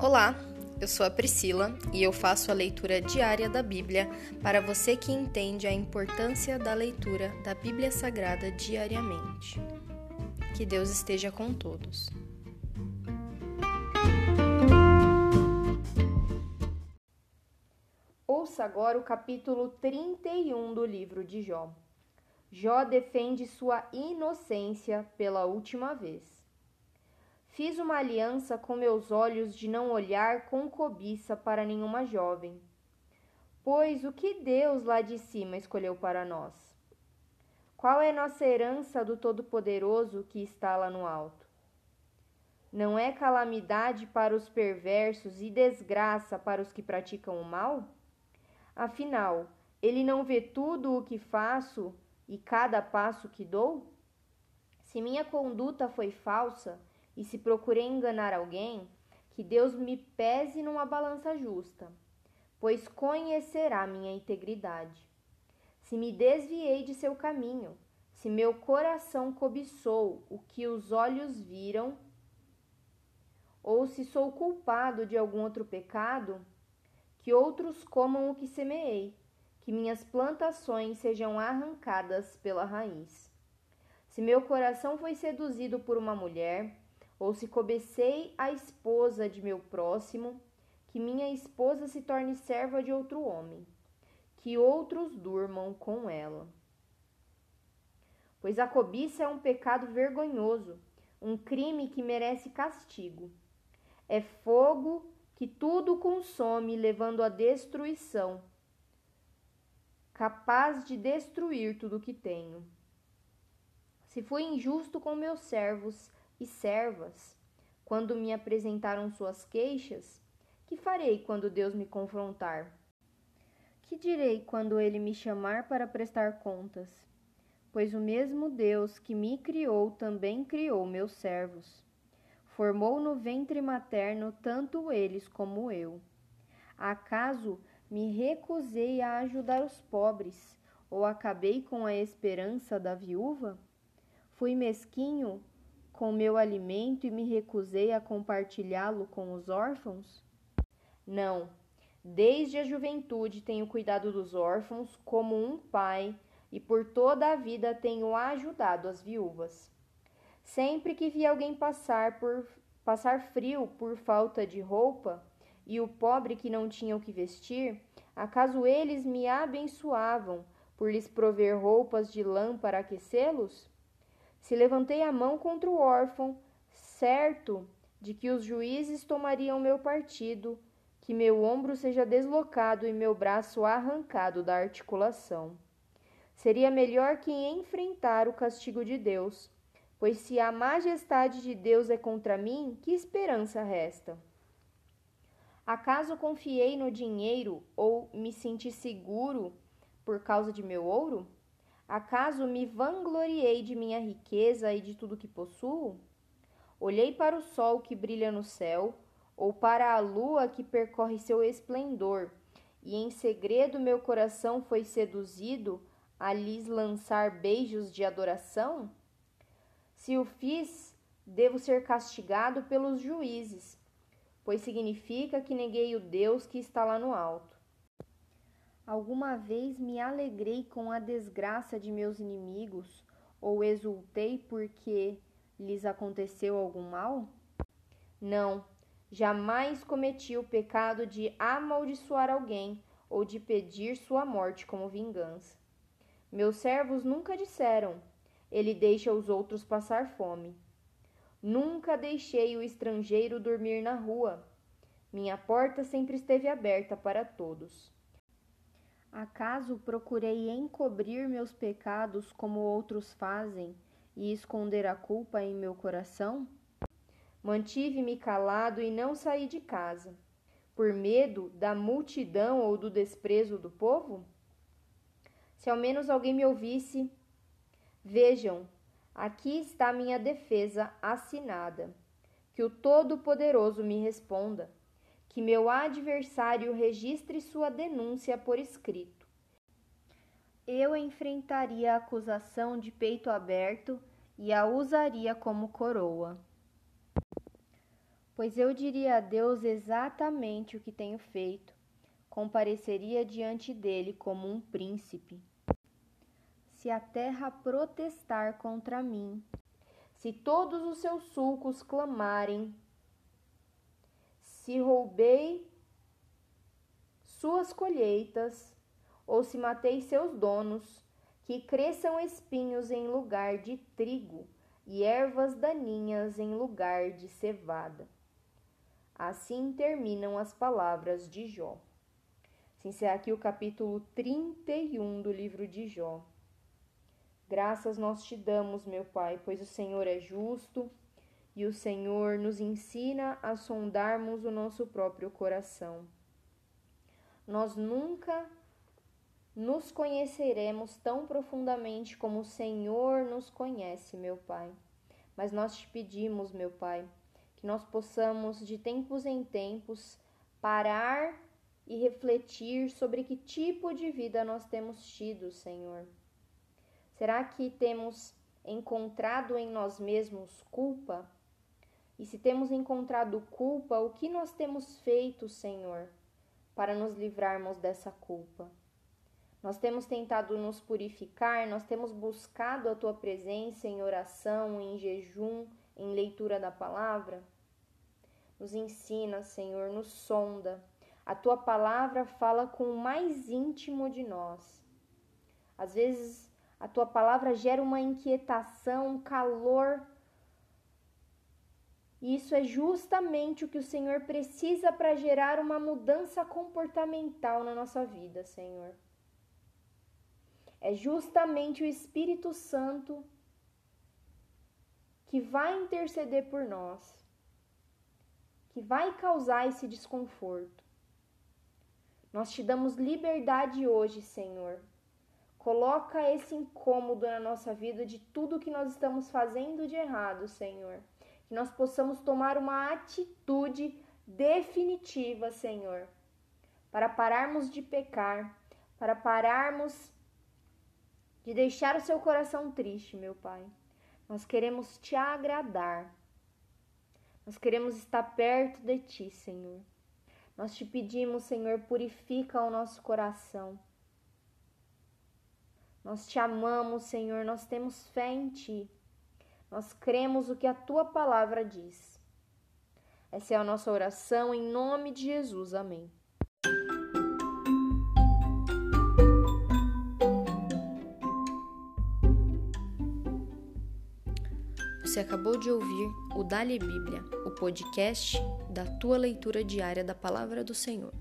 Olá, eu sou a Priscila e eu faço a leitura diária da Bíblia para você que entende a importância da leitura da Bíblia Sagrada diariamente. Que Deus esteja com todos. Ouça agora o capítulo 31 do livro de Jó. Jó defende sua inocência pela última vez. Fiz uma aliança com meus olhos de não olhar com cobiça para nenhuma jovem. Pois o que Deus lá de cima escolheu para nós? Qual é nossa herança do Todo-Poderoso que está lá no alto? Não é calamidade para os perversos e desgraça para os que praticam o mal? Afinal, ele não vê tudo o que faço e cada passo que dou? Se minha conduta foi falsa, e se procurei enganar alguém, que Deus me pese numa balança justa, pois conhecerá minha integridade. Se me desviei de seu caminho, se meu coração cobiçou o que os olhos viram, ou se sou culpado de algum outro pecado, que outros comam o que semeei, que minhas plantações sejam arrancadas pela raiz. Se meu coração foi seduzido por uma mulher, ou se cobecei a esposa de meu próximo, que minha esposa se torne serva de outro homem, que outros durmam com ela. Pois a cobiça é um pecado vergonhoso, um crime que merece castigo. É fogo que tudo consome, levando à destruição, capaz de destruir tudo que tenho. Se fui injusto com meus servos, e servas, quando me apresentaram suas queixas, que farei quando Deus me confrontar? Que direi quando ele me chamar para prestar contas? Pois o mesmo Deus que me criou também criou meus servos. Formou no ventre materno tanto eles como eu. Acaso me recusei a ajudar os pobres, ou acabei com a esperança da viúva? Fui mesquinho com meu alimento e me recusei a compartilhá-lo com os órfãos? Não. Desde a juventude tenho cuidado dos órfãos como um pai e por toda a vida tenho ajudado as viúvas. Sempre que vi alguém passar por passar frio por falta de roupa e o pobre que não tinha o que vestir, acaso eles me abençoavam por lhes prover roupas de lã para aquecê-los? Se levantei a mão contra o órfão, certo de que os juízes tomariam meu partido, que meu ombro seja deslocado e meu braço arrancado da articulação. Seria melhor que enfrentar o castigo de Deus, pois se a majestade de Deus é contra mim, que esperança resta? Acaso confiei no dinheiro ou me senti seguro por causa de meu ouro? Acaso me vangloriei de minha riqueza e de tudo que possuo? Olhei para o sol que brilha no céu, ou para a lua que percorre seu esplendor, e em segredo meu coração foi seduzido a lhes lançar beijos de adoração? Se o fiz, devo ser castigado pelos juízes, pois significa que neguei o Deus que está lá no alto. Alguma vez me alegrei com a desgraça de meus inimigos ou exultei porque lhes aconteceu algum mal? Não, jamais cometi o pecado de amaldiçoar alguém ou de pedir sua morte como vingança. Meus servos nunca disseram: Ele deixa os outros passar fome. Nunca deixei o estrangeiro dormir na rua. Minha porta sempre esteve aberta para todos. Acaso procurei encobrir meus pecados como outros fazem e esconder a culpa em meu coração? Mantive-me calado e não saí de casa, por medo da multidão ou do desprezo do povo? Se ao menos alguém me ouvisse, vejam, aqui está minha defesa assinada. Que o Todo-Poderoso me responda que meu adversário registre sua denúncia por escrito. Eu enfrentaria a acusação de peito aberto e a usaria como coroa. Pois eu diria a Deus exatamente o que tenho feito, compareceria diante dele como um príncipe. Se a terra protestar contra mim, se todos os seus sulcos clamarem, se roubei suas colheitas, ou se matei seus donos, que cresçam espinhos em lugar de trigo e ervas daninhas em lugar de cevada. Assim terminam as palavras de Jó. Se encerra aqui o capítulo 31 do livro de Jó. Graças nós te damos, meu Pai, pois o Senhor é justo e o Senhor nos ensina a sondarmos o nosso próprio coração. Nós nunca nos conheceremos tão profundamente como o Senhor nos conhece, meu Pai. Mas nós te pedimos, meu Pai, que nós possamos de tempos em tempos parar e refletir sobre que tipo de vida nós temos tido, Senhor. Será que temos encontrado em nós mesmos culpa? E se temos encontrado culpa, o que nós temos feito, Senhor, para nos livrarmos dessa culpa? Nós temos tentado nos purificar, nós temos buscado a tua presença em oração, em jejum, em leitura da palavra? Nos ensina, Senhor, nos sonda. A tua palavra fala com o mais íntimo de nós. Às vezes, a tua palavra gera uma inquietação, um calor. E isso é justamente o que o Senhor precisa para gerar uma mudança comportamental na nossa vida, Senhor. É justamente o Espírito Santo que vai interceder por nós, que vai causar esse desconforto. Nós te damos liberdade hoje, Senhor. Coloca esse incômodo na nossa vida de tudo que nós estamos fazendo de errado, Senhor. Que nós possamos tomar uma atitude definitiva, Senhor, para pararmos de pecar, para pararmos de deixar o seu coração triste, meu Pai. Nós queremos te agradar. Nós queremos estar perto de ti, Senhor. Nós te pedimos, Senhor, purifica o nosso coração. Nós te amamos, Senhor, nós temos fé em ti. Nós cremos o que a tua palavra diz. Essa é a nossa oração em nome de Jesus. Amém. Você acabou de ouvir o Dali Bíblia, o podcast da tua leitura diária da palavra do Senhor.